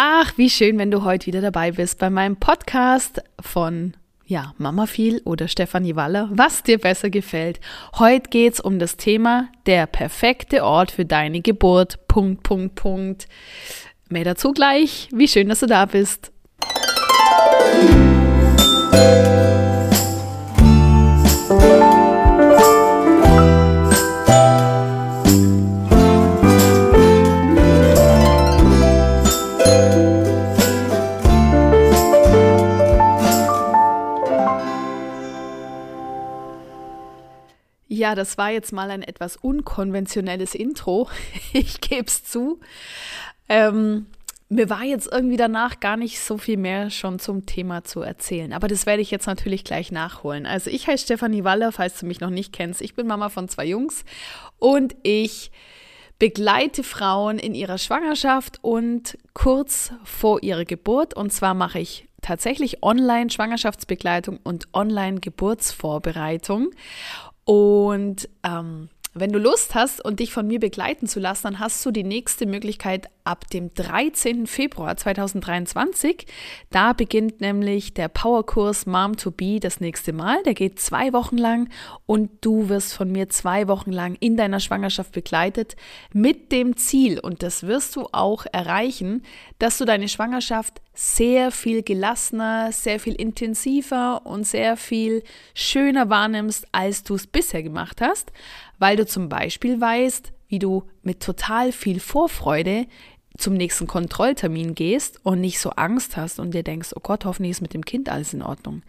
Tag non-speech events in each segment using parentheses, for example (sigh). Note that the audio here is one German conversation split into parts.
Ach, wie schön, wenn du heute wieder dabei bist bei meinem Podcast von ja, Mama viel oder Stefanie Waller, was dir besser gefällt. Heute geht es um das Thema der perfekte Ort für deine Geburt. Punkt, Punkt, Punkt. Mehr dazu gleich. Wie schön, dass du da bist. Ja, das war jetzt mal ein etwas unkonventionelles Intro. (laughs) Ich gebe es zu. Ähm, mir war jetzt irgendwie danach gar nicht so viel mehr schon zum Thema zu erzählen. Aber das werde ich jetzt natürlich gleich nachholen. Also ich heiße Stefanie Waller, falls du mich noch nicht kennst. Ich bin Mama von zwei Jungs und ich begleite Frauen in ihrer Schwangerschaft und kurz vor ihrer Geburt. Und zwar mache ich tatsächlich Online-Schwangerschaftsbegleitung und Online-Geburtsvorbereitung. Und ähm, wenn du Lust hast und dich von mir begleiten zu lassen, dann hast du die nächste Möglichkeit ab dem 13. Februar 2023. Da beginnt nämlich der Powerkurs Mom to Be das nächste Mal. Der geht zwei Wochen lang und du wirst von mir zwei Wochen lang in deiner Schwangerschaft begleitet mit dem Ziel, und das wirst du auch erreichen, dass du deine Schwangerschaft sehr viel gelassener, sehr viel intensiver und sehr viel schöner wahrnimmst, als du es bisher gemacht hast, weil du zum Beispiel weißt, wie du mit total viel Vorfreude zum nächsten Kontrolltermin gehst und nicht so Angst hast und dir denkst, oh Gott, hoffentlich ist mit dem Kind alles in Ordnung.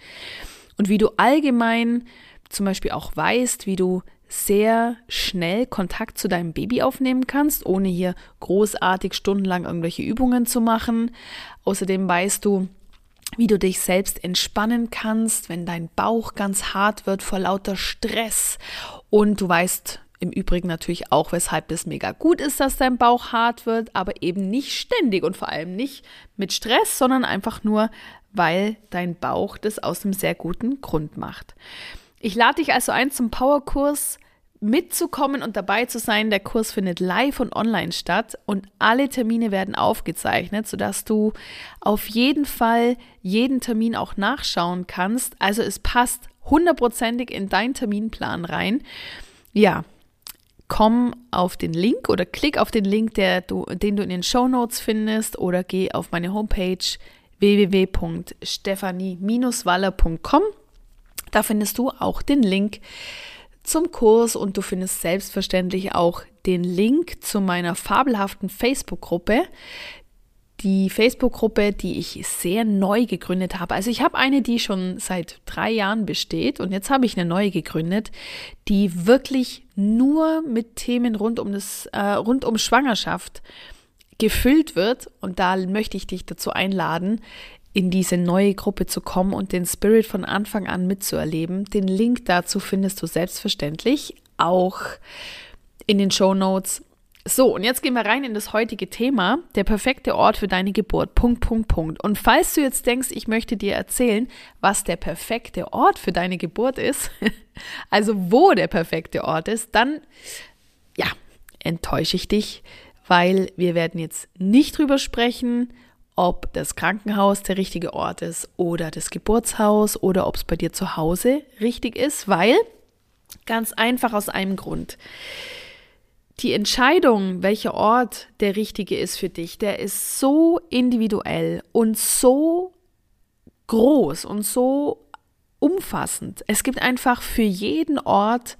Und wie du allgemein zum Beispiel auch weißt, wie du sehr schnell Kontakt zu deinem Baby aufnehmen kannst, ohne hier großartig stundenlang irgendwelche Übungen zu machen. Außerdem weißt du, wie du dich selbst entspannen kannst, wenn dein Bauch ganz hart wird vor lauter Stress. Und du weißt im Übrigen natürlich auch, weshalb es mega gut ist, dass dein Bauch hart wird, aber eben nicht ständig und vor allem nicht mit Stress, sondern einfach nur, weil dein Bauch das aus einem sehr guten Grund macht. Ich lade dich also ein zum Powerkurs mitzukommen und dabei zu sein. Der Kurs findet live und online statt und alle Termine werden aufgezeichnet, sodass du auf jeden Fall jeden Termin auch nachschauen kannst. Also es passt hundertprozentig in deinen Terminplan rein. Ja, komm auf den Link oder klick auf den Link, der du, den du in den Show Notes findest oder geh auf meine Homepage www.stephanie-waller.com. Da findest du auch den Link zum Kurs und du findest selbstverständlich auch den Link zu meiner fabelhaften Facebook-Gruppe. Die Facebook-Gruppe, die ich sehr neu gegründet habe. Also ich habe eine, die schon seit drei Jahren besteht und jetzt habe ich eine neue gegründet, die wirklich nur mit Themen rund um das, äh, rund um Schwangerschaft gefüllt wird. Und da möchte ich dich dazu einladen, in diese neue Gruppe zu kommen und den Spirit von Anfang an mitzuerleben. Den Link dazu findest du selbstverständlich auch in den Show Notes. So, und jetzt gehen wir rein in das heutige Thema, der perfekte Ort für deine Geburt. Punkt, Punkt, Punkt. Und falls du jetzt denkst, ich möchte dir erzählen, was der perfekte Ort für deine Geburt ist, (laughs) also wo der perfekte Ort ist, dann, ja, enttäusche ich dich, weil wir werden jetzt nicht drüber sprechen, ob das Krankenhaus der richtige Ort ist oder das Geburtshaus oder ob es bei dir zu Hause richtig ist, weil ganz einfach aus einem Grund. Die Entscheidung, welcher Ort der richtige ist für dich, der ist so individuell und so groß und so umfassend. Es gibt einfach für jeden Ort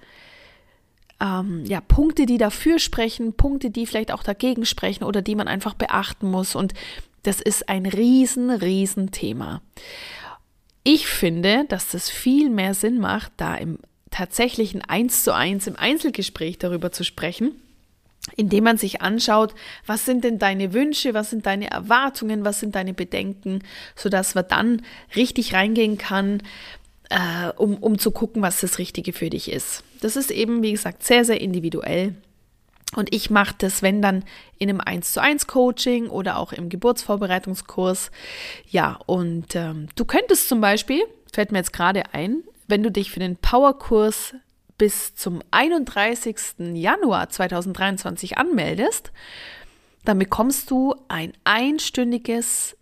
ähm, ja, Punkte, die dafür sprechen, Punkte, die vielleicht auch dagegen sprechen oder die man einfach beachten muss. Und das ist ein riesen, riesen Thema. Ich finde, dass das viel mehr Sinn macht, da im tatsächlichen Eins zu eins im Einzelgespräch darüber zu sprechen, indem man sich anschaut, was sind denn deine Wünsche, was sind deine Erwartungen, was sind deine Bedenken, sodass man dann richtig reingehen kann, äh, um, um zu gucken, was das Richtige für dich ist. Das ist eben, wie gesagt, sehr, sehr individuell. Und ich mache das, wenn dann in einem 1 zu 1 Coaching oder auch im Geburtsvorbereitungskurs. Ja, und ähm, du könntest zum Beispiel, fällt mir jetzt gerade ein, wenn du dich für den Powerkurs bis zum 31. Januar 2023 anmeldest, dann bekommst du ein einstündiges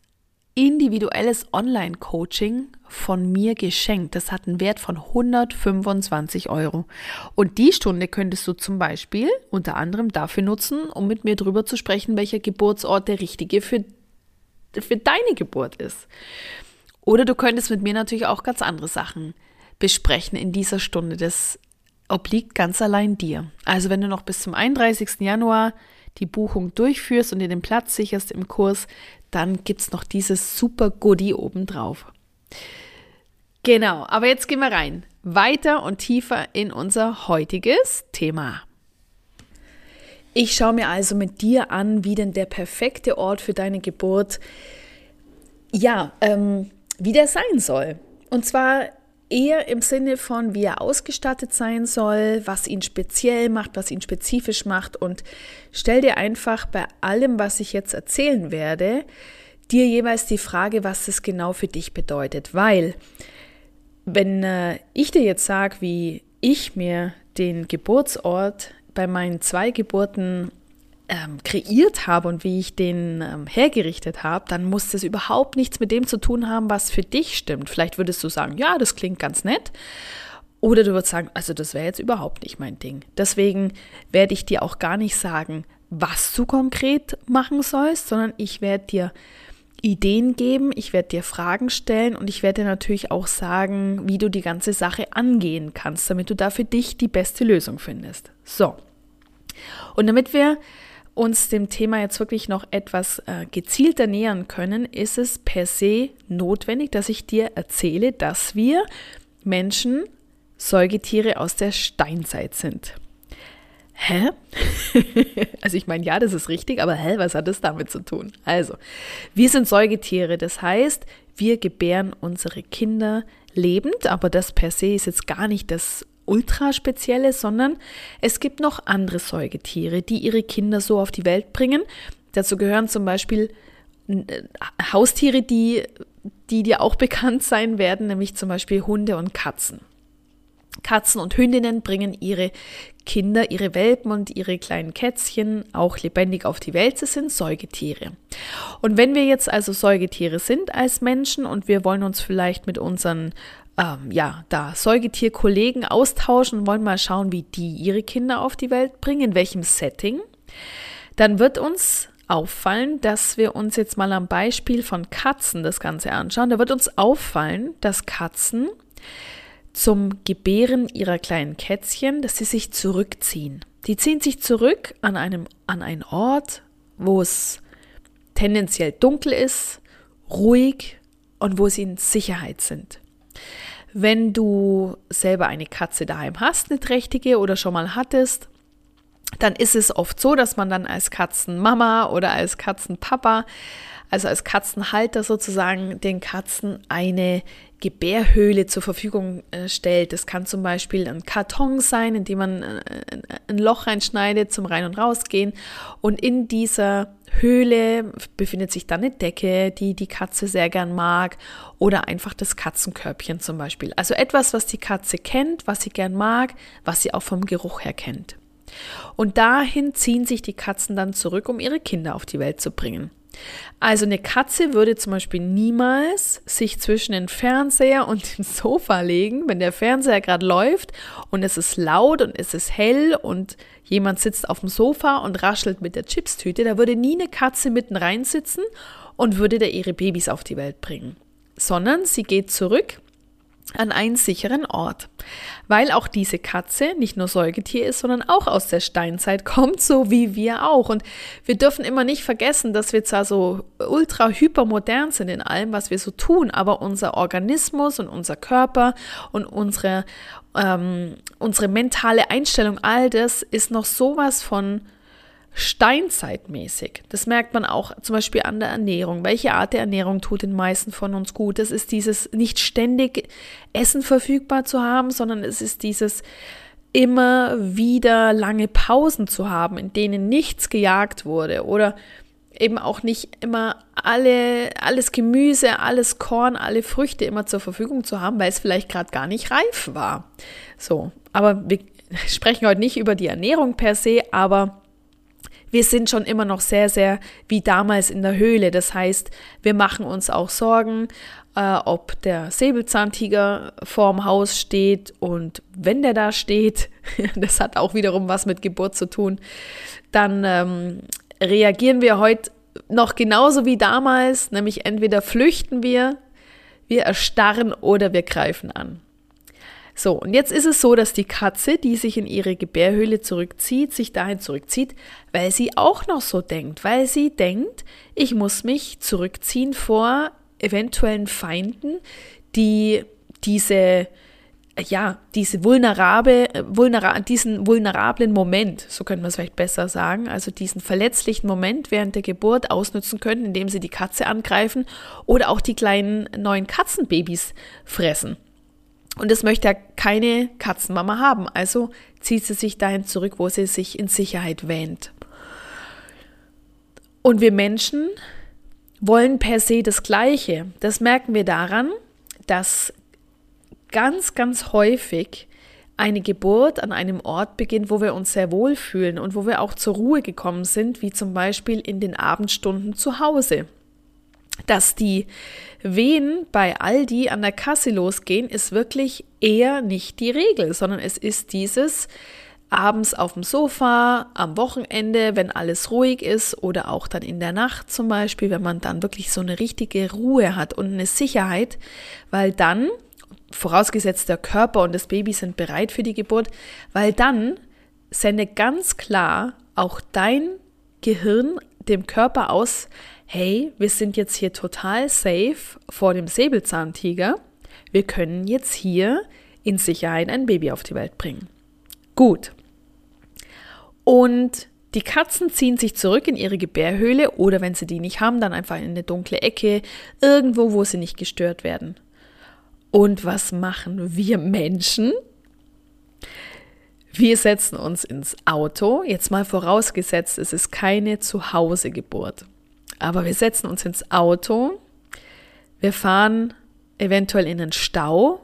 individuelles Online-Coaching von mir geschenkt. Das hat einen Wert von 125 Euro. Und die Stunde könntest du zum Beispiel unter anderem dafür nutzen, um mit mir drüber zu sprechen, welcher Geburtsort der richtige für, für deine Geburt ist. Oder du könntest mit mir natürlich auch ganz andere Sachen besprechen in dieser Stunde. Das obliegt ganz allein dir. Also wenn du noch bis zum 31. Januar die Buchung durchführst und dir den Platz sicherst im Kurs, dann gibt es noch dieses super Goodie obendrauf. Genau, aber jetzt gehen wir rein. Weiter und tiefer in unser heutiges Thema. Ich schaue mir also mit dir an, wie denn der perfekte Ort für deine Geburt, ja, ähm, wie der sein soll. Und zwar eher im Sinne von, wie er ausgestattet sein soll, was ihn speziell macht, was ihn spezifisch macht. Und stell dir einfach bei allem, was ich jetzt erzählen werde, dir jeweils die Frage, was es genau für dich bedeutet. Weil, wenn äh, ich dir jetzt sage, wie ich mir den Geburtsort bei meinen zwei Geburten ähm, kreiert habe und wie ich den ähm, hergerichtet habe, dann muss das überhaupt nichts mit dem zu tun haben, was für dich stimmt. Vielleicht würdest du sagen, ja, das klingt ganz nett. Oder du würdest sagen, also das wäre jetzt überhaupt nicht mein Ding. Deswegen werde ich dir auch gar nicht sagen, was du konkret machen sollst, sondern ich werde dir Ideen geben, ich werde dir Fragen stellen und ich werde dir natürlich auch sagen, wie du die ganze Sache angehen kannst, damit du da für dich die beste Lösung findest. So. Und damit wir uns dem Thema jetzt wirklich noch etwas äh, gezielter nähern können, ist es per se notwendig, dass ich dir erzähle, dass wir Menschen Säugetiere aus der Steinzeit sind. Hä? (laughs) also ich meine, ja, das ist richtig, aber hä, was hat das damit zu tun? Also, wir sind Säugetiere, das heißt, wir gebären unsere Kinder lebend, aber das per se ist jetzt gar nicht das ultra sondern es gibt noch andere Säugetiere, die ihre Kinder so auf die Welt bringen. Dazu gehören zum Beispiel äh, Haustiere, die, die dir auch (laughs) bekannt sein werden, nämlich zum Beispiel Hunde und Katzen. Katzen und Hündinnen bringen ihre Kinder, ihre Welpen und ihre kleinen Kätzchen auch lebendig auf die Welt. Sie sind Säugetiere. Und wenn wir jetzt also Säugetiere sind als Menschen und wir wollen uns vielleicht mit unseren ähm, ja, da Säugetierkollegen austauschen wollen mal schauen, wie die ihre Kinder auf die Welt bringen, in welchem Setting, dann wird uns auffallen, dass wir uns jetzt mal am Beispiel von Katzen das Ganze anschauen. Da wird uns auffallen, dass Katzen zum Gebären ihrer kleinen Kätzchen, dass sie sich zurückziehen. Die ziehen sich zurück an einem an einen Ort, wo es tendenziell dunkel ist, ruhig und wo sie in Sicherheit sind. Wenn du selber eine Katze daheim hast, eine trächtige oder schon mal hattest, dann ist es oft so, dass man dann als Katzenmama oder als Katzenpapa, also als Katzenhalter sozusagen, den Katzen eine Gebärhöhle zur Verfügung äh, stellt. Das kann zum Beispiel ein Karton sein, in dem man äh, ein Loch reinschneidet zum Rein- und Rausgehen. Und in dieser Höhle befindet sich dann eine Decke, die die Katze sehr gern mag. Oder einfach das Katzenkörbchen zum Beispiel. Also etwas, was die Katze kennt, was sie gern mag, was sie auch vom Geruch her kennt. Und dahin ziehen sich die Katzen dann zurück, um ihre Kinder auf die Welt zu bringen. Also eine Katze würde zum Beispiel niemals sich zwischen den Fernseher und dem Sofa legen, wenn der Fernseher gerade läuft und es ist laut und es ist hell und jemand sitzt auf dem Sofa und raschelt mit der Chipstüte. Da würde nie eine Katze mitten rein sitzen und würde da ihre Babys auf die Welt bringen, sondern sie geht zurück an einen sicheren Ort, weil auch diese Katze nicht nur Säugetier ist, sondern auch aus der Steinzeit kommt, so wie wir auch. Und wir dürfen immer nicht vergessen, dass wir zwar so ultra hypermodern sind in allem, was wir so tun, aber unser Organismus und unser Körper und unsere, ähm, unsere mentale Einstellung, all das ist noch sowas von steinzeitmäßig. Das merkt man auch zum Beispiel an der Ernährung. Welche Art der Ernährung tut den meisten von uns gut? Das ist dieses nicht ständig Essen verfügbar zu haben, sondern es ist dieses immer wieder lange Pausen zu haben, in denen nichts gejagt wurde oder eben auch nicht immer alle, alles Gemüse, alles Korn, alle Früchte immer zur Verfügung zu haben, weil es vielleicht gerade gar nicht reif war. So, aber wir sprechen heute nicht über die Ernährung per se, aber wir sind schon immer noch sehr, sehr wie damals in der Höhle. Das heißt, wir machen uns auch Sorgen, äh, ob der Säbelzahntiger vorm Haus steht und wenn der da steht, (laughs) das hat auch wiederum was mit Geburt zu tun, dann ähm, reagieren wir heute noch genauso wie damals, nämlich entweder flüchten wir, wir erstarren oder wir greifen an. So, und jetzt ist es so, dass die Katze, die sich in ihre Gebärhöhle zurückzieht, sich dahin zurückzieht, weil sie auch noch so denkt, weil sie denkt, ich muss mich zurückziehen vor eventuellen Feinden, die diese ja, diese vulnerable, vulnera diesen vulnerablen Moment, so könnte man es vielleicht besser sagen, also diesen verletzlichen Moment während der Geburt ausnutzen können, indem sie die Katze angreifen oder auch die kleinen neuen Katzenbabys fressen. Und das möchte ja keine Katzenmama haben. Also zieht sie sich dahin zurück, wo sie sich in Sicherheit wähnt. Und wir Menschen wollen per se das Gleiche. Das merken wir daran, dass ganz, ganz häufig eine Geburt an einem Ort beginnt, wo wir uns sehr wohl fühlen und wo wir auch zur Ruhe gekommen sind, wie zum Beispiel in den Abendstunden zu Hause. Dass die Wehen bei Aldi an der Kasse losgehen, ist wirklich eher nicht die Regel, sondern es ist dieses abends auf dem Sofa, am Wochenende, wenn alles ruhig ist oder auch dann in der Nacht zum Beispiel, wenn man dann wirklich so eine richtige Ruhe hat und eine Sicherheit, weil dann, vorausgesetzt der Körper und das Baby sind bereit für die Geburt, weil dann sendet ganz klar auch dein Gehirn dem Körper aus, hey, wir sind jetzt hier total safe vor dem Säbelzahntiger. Wir können jetzt hier in Sicherheit ein Baby auf die Welt bringen. Gut. Und die Katzen ziehen sich zurück in ihre Gebärhöhle oder wenn sie die nicht haben, dann einfach in eine dunkle Ecke, irgendwo, wo sie nicht gestört werden. Und was machen wir Menschen? Wir setzen uns ins Auto, jetzt mal vorausgesetzt, es ist keine Zuhausegeburt. Aber wir setzen uns ins Auto, wir fahren eventuell in den Stau,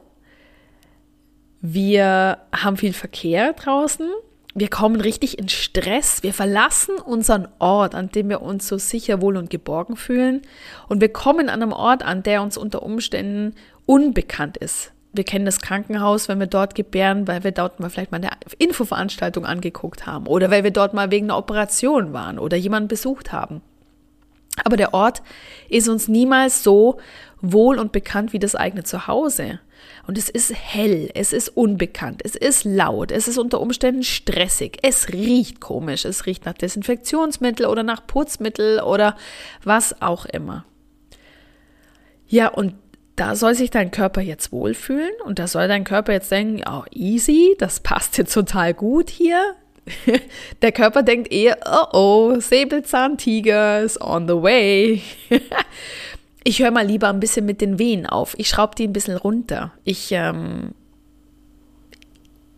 wir haben viel Verkehr draußen, wir kommen richtig in Stress, wir verlassen unseren Ort, an dem wir uns so sicher, wohl und geborgen fühlen. Und wir kommen an einem Ort an, der uns unter Umständen unbekannt ist. Wir kennen das Krankenhaus, wenn wir dort gebären, weil wir dort mal vielleicht mal eine Infoveranstaltung angeguckt haben oder weil wir dort mal wegen einer Operation waren oder jemanden besucht haben. Aber der Ort ist uns niemals so wohl und bekannt wie das eigene Zuhause. Und es ist hell, es ist unbekannt, es ist laut, es ist unter Umständen stressig, es riecht komisch, es riecht nach Desinfektionsmittel oder nach Putzmittel oder was auch immer. Ja, und da soll sich dein Körper jetzt wohlfühlen und da soll dein Körper jetzt denken, oh, easy, das passt jetzt total gut hier, (laughs) Der Körper denkt eher, oh oh, Säbelzahntiger ist on the way. (laughs) Ich höre mal lieber ein bisschen mit den Wehen auf. Ich schraube die ein bisschen runter. Ich, ähm,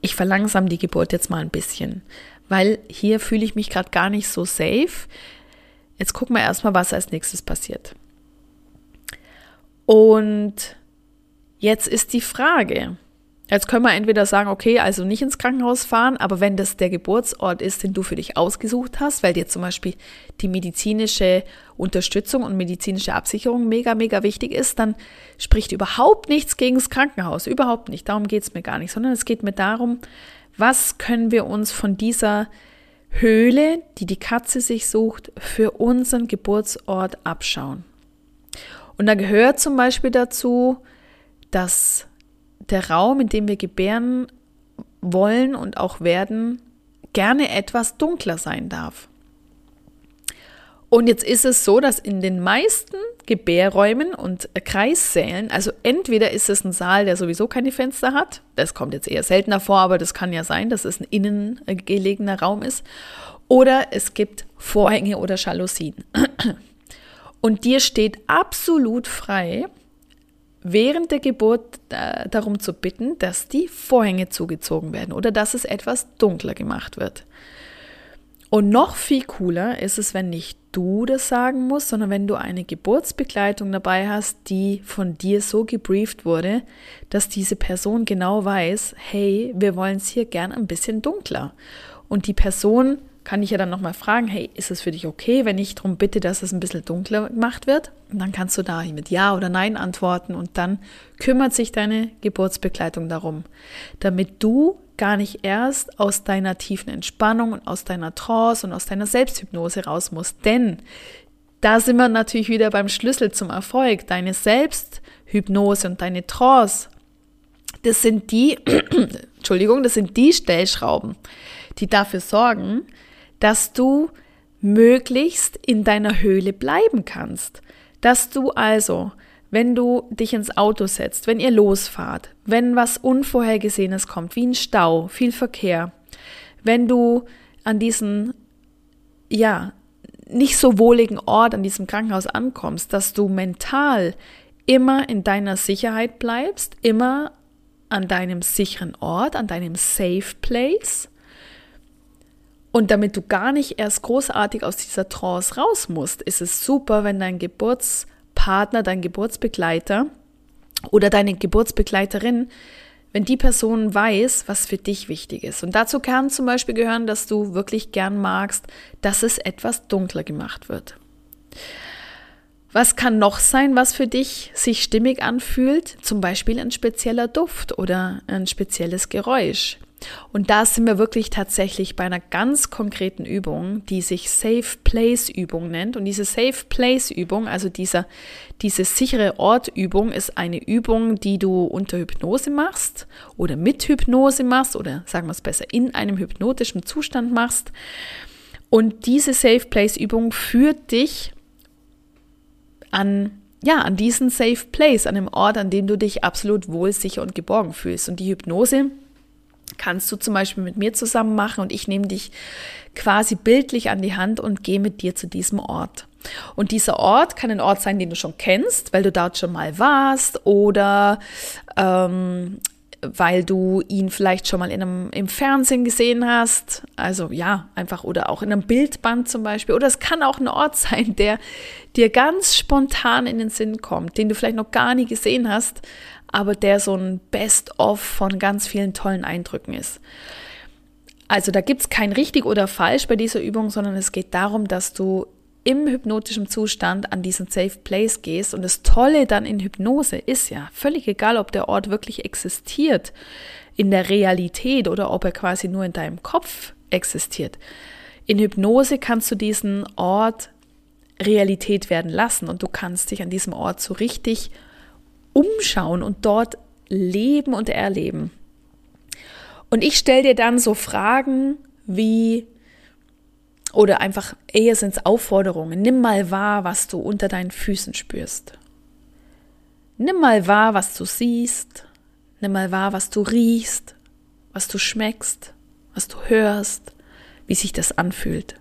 ich verlangsam die Geburt jetzt mal ein bisschen, weil hier fühle ich mich gerade gar nicht so safe. Jetzt gucken wir erstmal, was als nächstes passiert. Und jetzt ist die Frage, Jetzt können wir entweder sagen, okay, also nicht ins Krankenhaus fahren, aber wenn das der Geburtsort ist, den du für dich ausgesucht hast, weil dir zum Beispiel die medizinische Unterstützung und medizinische Absicherung mega, mega wichtig ist, dann spricht überhaupt nichts gegen das Krankenhaus. Überhaupt nicht. Darum geht es mir gar nicht, sondern es geht mir darum, was können wir uns von dieser Höhle, die die Katze sich sucht, für unseren Geburtsort abschauen. Und da gehört zum Beispiel dazu, dass der Raum, in dem wir gebären wollen und auch werden, gerne etwas dunkler sein darf. Und jetzt ist es so, dass in den meisten Gebärräumen und Kreissälen, also entweder ist es ein Saal, der sowieso keine Fenster hat, das kommt jetzt eher seltener vor, aber das kann ja sein, dass es ein innen gelegener Raum ist, oder es gibt Vorhänge oder Jalousien. Und dir steht absolut frei, während der Geburt äh, darum zu bitten, dass die Vorhänge zugezogen werden oder dass es etwas dunkler gemacht wird. Und noch viel cooler ist es, wenn nicht du das sagen musst, sondern wenn du eine Geburtsbegleitung dabei hast, die von dir so gebrieft wurde, dass diese Person genau weiß, hey, wir wollen es hier gern ein bisschen dunkler. Und die Person kann ich ja dann nochmal fragen, hey, ist es für dich okay, wenn ich darum bitte, dass es ein bisschen dunkler gemacht wird? Und dann kannst du da mit Ja oder Nein antworten und dann kümmert sich deine Geburtsbegleitung darum, damit du gar nicht erst aus deiner tiefen Entspannung und aus deiner Trance und aus deiner Selbsthypnose raus musst. Denn da sind wir natürlich wieder beim Schlüssel zum Erfolg. Deine Selbsthypnose und deine Trance, das sind die, (clears throat) Entschuldigung, das sind die Stellschrauben, die dafür sorgen, dass du möglichst in deiner Höhle bleiben kannst. Dass du also, wenn du dich ins Auto setzt, wenn ihr losfahrt, wenn was Unvorhergesehenes kommt, wie ein Stau, viel Verkehr, wenn du an diesen, ja, nicht so wohligen Ort, an diesem Krankenhaus ankommst, dass du mental immer in deiner Sicherheit bleibst, immer an deinem sicheren Ort, an deinem Safe Place und damit du gar nicht erst großartig aus dieser Trance raus musst, ist es super, wenn dein Geburtspartner, dein Geburtsbegleiter oder deine Geburtsbegleiterin, wenn die Person weiß, was für dich wichtig ist. Und dazu kann zum Beispiel gehören, dass du wirklich gern magst, dass es etwas dunkler gemacht wird. Was kann noch sein, was für dich sich stimmig anfühlt? Zum Beispiel ein spezieller Duft oder ein spezielles Geräusch. Und da sind wir wirklich tatsächlich bei einer ganz konkreten Übung, die sich Safe Place Übung nennt. Und diese Safe Place Übung, also dieser, diese sichere Ort Übung, ist eine Übung, die du unter Hypnose machst oder mit Hypnose machst oder sagen wir es besser, in einem hypnotischen Zustand machst. Und diese Safe Place Übung führt dich an ja, an diesen Safe Place, an einem Ort, an dem du dich absolut wohl, sicher und geborgen fühlst. Und die Hypnose kannst du zum Beispiel mit mir zusammen machen und ich nehme dich quasi bildlich an die Hand und gehe mit dir zu diesem Ort. Und dieser Ort kann ein Ort sein, den du schon kennst, weil du dort schon mal warst oder ähm, weil du ihn vielleicht schon mal in einem, im Fernsehen gesehen hast. Also ja, einfach oder auch in einem Bildband zum Beispiel. Oder es kann auch ein Ort (laughs) sein, der dir ganz spontan in den Sinn kommt, den du vielleicht noch gar nie gesehen hast, aber der so ein Best-of von ganz vielen tollen Eindrücken ist. Also da gibt es kein richtig oder falsch bei dieser Übung, sondern es geht darum, dass du im hypnotischen Zustand an diesen Safe Place gehst. Und das Tolle dann in Hypnose ist ja, völlig egal, ob der Ort wirklich existiert in der Realität oder ob er quasi nur in deinem Kopf existiert. In Hypnose kannst du diesen Ort Realität werden lassen und du kannst dich an diesem Ort so richtig umschauen und dort leben und erleben. Und ich stelle dir dann so Fragen wie, oder einfach eher sind es Aufforderungen, nimm mal wahr, was du unter deinen Füßen spürst. Nimm mal wahr, was du siehst. Nimm mal wahr, was du riechst, was du schmeckst, was du hörst, wie sich das anfühlt.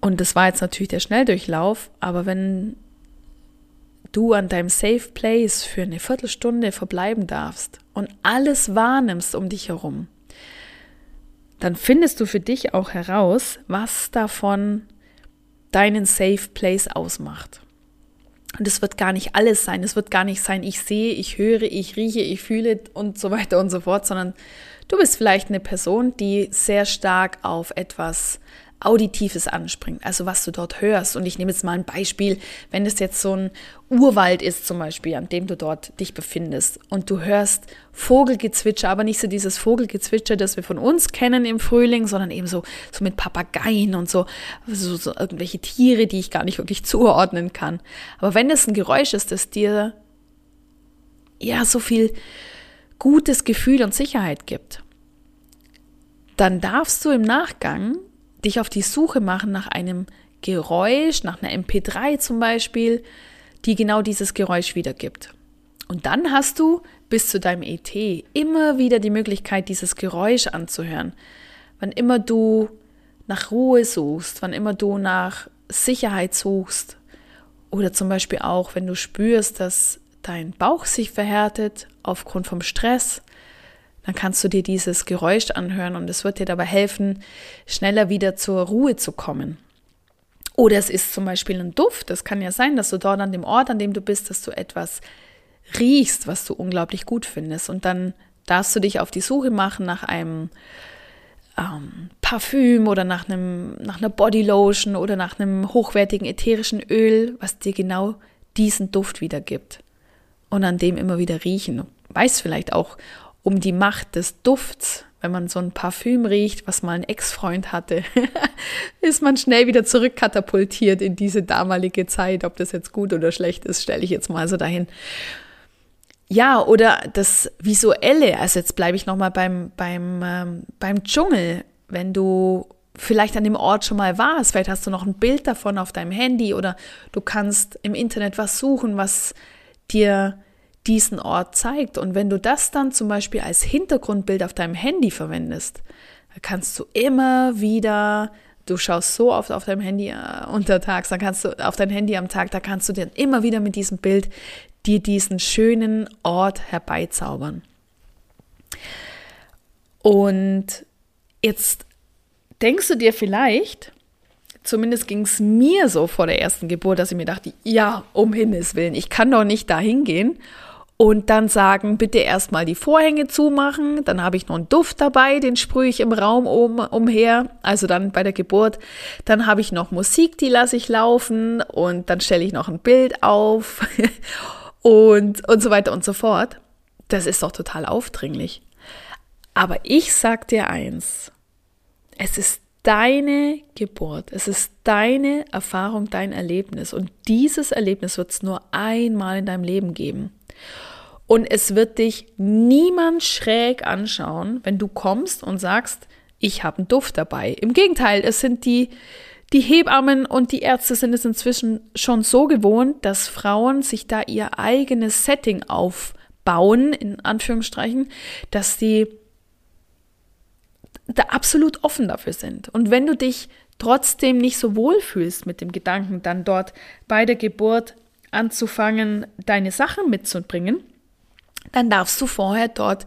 Und das war jetzt natürlich der Schnelldurchlauf, aber wenn du an deinem Safe Place für eine Viertelstunde verbleiben darfst und alles wahrnimmst um dich herum, dann findest du für dich auch heraus, was davon deinen Safe Place ausmacht. Und es wird gar nicht alles sein. Es wird gar nicht sein, ich sehe, ich höre, ich rieche, ich fühle und so weiter und so fort, sondern du bist vielleicht eine Person, die sehr stark auf etwas Auditives anspringt, also was du dort hörst. Und ich nehme jetzt mal ein Beispiel, wenn es jetzt so ein Urwald ist zum Beispiel, an dem du dort dich befindest und du hörst Vogelgezwitscher, aber nicht so dieses Vogelgezwitscher, das wir von uns kennen im Frühling, sondern eben so, so mit Papageien und so, so, so irgendwelche Tiere, die ich gar nicht wirklich (laughs) zuordnen kann. Aber wenn es ein Geräusch ist, das dir ja so viel gutes Gefühl und Sicherheit gibt, dann darfst du im Nachgang dich auf die Suche machen nach einem Geräusch, nach einer MP3 zum Beispiel, die genau dieses Geräusch wiedergibt. Und dann hast du bis zu deinem ET immer wieder die Möglichkeit, dieses Geräusch anzuhören. Wann immer du nach Ruhe suchst, wann immer du nach Sicherheit suchst oder zum Beispiel auch, wenn du spürst, dass dein Bauch sich verhärtet aufgrund vom Stress, dann kannst du dir dieses Geräusch anhören und es wird dir dabei helfen, schneller wieder zur Ruhe zu kommen. Oder es ist zum Beispiel ein Duft. Es kann ja sein, dass du dort an dem Ort, an dem du bist, dass du etwas riechst, was du unglaublich gut findest. Und dann darfst du dich auf die Suche machen nach einem ähm, Parfüm oder nach, einem, nach einer Bodylotion oder nach einem hochwertigen ätherischen Öl, was dir genau diesen Duft wiedergibt. Und an dem immer wieder riechen. Weiß vielleicht auch um die Macht des Dufts. Wenn man so ein Parfüm riecht, was mal ein Ex-Freund hatte, (laughs) ist man schnell wieder zurückkatapultiert in diese damalige Zeit. Ob das jetzt gut oder schlecht ist, stelle ich jetzt mal so dahin. Ja, oder das Visuelle, also jetzt bleibe ich nochmal beim, beim, ähm, beim Dschungel, wenn du vielleicht an dem Ort schon mal warst, vielleicht hast du noch ein Bild davon auf deinem Handy oder du kannst im Internet was suchen, was dir diesen Ort zeigt. Und wenn du das dann zum Beispiel als Hintergrundbild auf deinem Handy verwendest, kannst du immer wieder, du schaust so oft auf deinem Handy äh, untertags, dann kannst du auf dein Handy am Tag, da kannst du dir immer wieder mit diesem Bild dir diesen schönen Ort herbeizaubern. Und jetzt denkst du dir vielleicht, zumindest ging es mir so vor der ersten Geburt, dass ich mir dachte, ja, um Himmels Willen, ich kann doch nicht da hingehen und dann sagen, bitte erstmal die Vorhänge zumachen, dann habe ich noch einen Duft dabei, den sprühe ich im Raum um, umher, also dann bei der Geburt, dann habe ich noch Musik, die lasse ich laufen. Und dann stelle ich noch ein Bild auf. (laughs) Und, und so weiter und so fort. Das ist doch total aufdringlich. Aber ich sag dir eins, es ist deine Geburt, es ist deine Erfahrung, dein Erlebnis. Und dieses Erlebnis wird es nur einmal in deinem Leben geben. Und es wird dich niemand schräg anschauen, wenn du kommst und sagst, ich habe einen Duft dabei. Im Gegenteil, es sind die die Hebammen und die Ärzte sind es inzwischen schon so gewohnt, dass Frauen sich da ihr eigenes Setting aufbauen, in Anführungsstrichen, dass sie da absolut offen dafür sind. Und wenn du dich trotzdem nicht so wohl fühlst mit dem Gedanken, dann dort bei der Geburt anzufangen, deine Sachen mitzubringen, dann darfst du vorher dort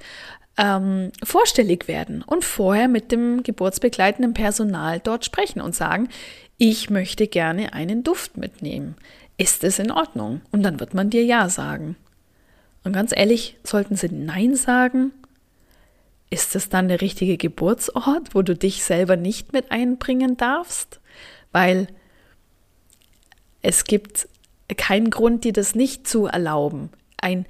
ähm, vorstellig werden und vorher mit dem geburtsbegleitenden Personal dort sprechen und sagen, ich möchte gerne einen Duft mitnehmen. Ist es in Ordnung? Und dann wird man dir Ja sagen. Und ganz ehrlich, sollten sie Nein sagen, ist es dann der richtige Geburtsort, wo du dich selber nicht mit einbringen darfst? Weil es gibt keinen Grund, dir das nicht zu erlauben. Ein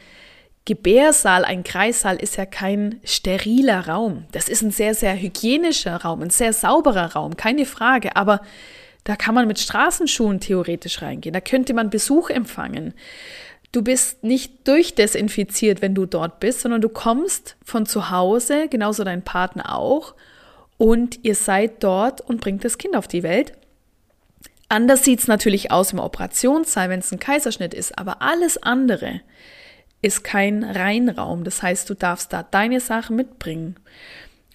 Gebärsaal, ein Kreissaal ist ja kein steriler Raum. Das ist ein sehr, sehr hygienischer Raum, ein sehr sauberer Raum, keine Frage. Aber da kann man mit Straßenschuhen theoretisch reingehen. Da könnte man Besuch empfangen. Du bist nicht durchdesinfiziert, wenn du dort bist, sondern du kommst von zu Hause, genauso dein Partner auch, und ihr seid dort und bringt das Kind auf die Welt. Anders sieht es natürlich aus im Operationssaal, wenn es ein Kaiserschnitt ist, aber alles andere ist kein Reinraum. Das heißt, du darfst da deine Sachen mitbringen.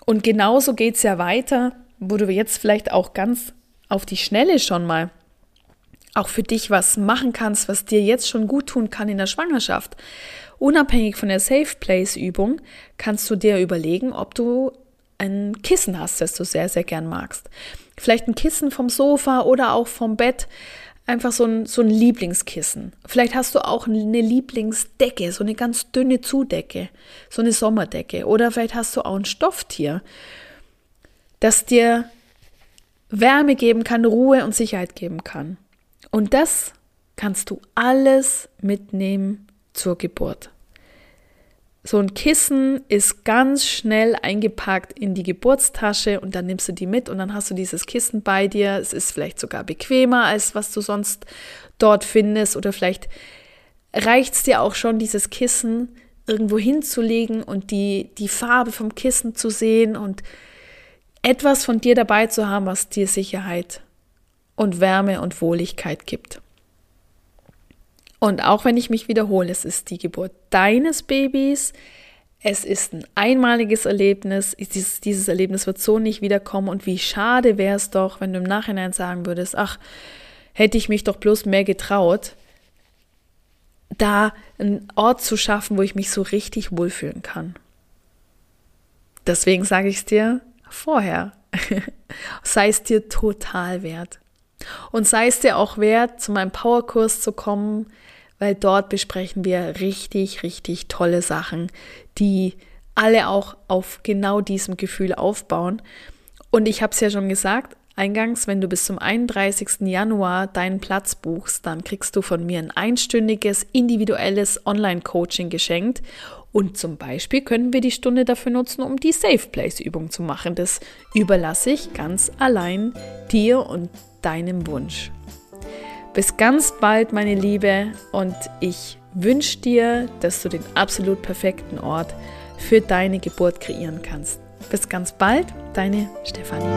Und genauso geht es ja weiter, wo du jetzt vielleicht auch ganz auf die Schnelle schon mal auch für dich was machen kannst, was dir jetzt schon gut tun kann in der Schwangerschaft. Unabhängig von der Safe Place Übung kannst du dir überlegen, ob du ein Kissen hast, das du sehr, sehr gern magst. Vielleicht ein Kissen vom Sofa oder auch vom Bett, einfach so ein, so ein Lieblingskissen. Vielleicht hast du auch eine Lieblingsdecke, so eine ganz dünne Zudecke, so eine Sommerdecke. Oder vielleicht hast du auch ein Stofftier, das dir Wärme geben kann, Ruhe und Sicherheit geben kann. Und das kannst du alles mitnehmen zur Geburt. So ein Kissen ist ganz schnell eingepackt in die Geburtstasche und dann nimmst du die mit und dann hast du dieses Kissen bei dir. Es ist vielleicht sogar bequemer, als was du sonst dort findest oder vielleicht reicht es dir auch schon, dieses Kissen irgendwo hinzulegen und die, die Farbe vom Kissen zu sehen und etwas von dir dabei zu haben, was dir Sicherheit und Wärme und Wohligkeit gibt. Und auch wenn ich mich wiederhole, es ist die Geburt deines Babys. Es ist ein einmaliges Erlebnis. Dieses, dieses Erlebnis wird so nicht wiederkommen. Und wie schade wäre es doch, wenn du im Nachhinein sagen würdest, ach, hätte ich mich doch bloß mehr getraut, da einen Ort zu schaffen, wo ich mich so richtig wohlfühlen kann. Deswegen sage ich es dir vorher. (laughs) sei es dir total wert. Und sei es dir auch wert, zu meinem Powerkurs zu kommen, weil dort besprechen wir richtig, richtig tolle Sachen, die alle auch auf genau diesem Gefühl aufbauen. Und ich habe es ja schon gesagt, eingangs, wenn du bis zum 31. Januar deinen Platz buchst, dann kriegst du von mir ein einstündiges, individuelles Online-Coaching geschenkt. Und zum Beispiel können wir die Stunde dafür nutzen, um die Safe Place-Übung zu machen. Das überlasse ich ganz allein dir und deinem Wunsch. Bis ganz bald, meine Liebe, und ich wünsche dir, dass du den absolut perfekten Ort für deine Geburt kreieren kannst. Bis ganz bald, deine Stefanie.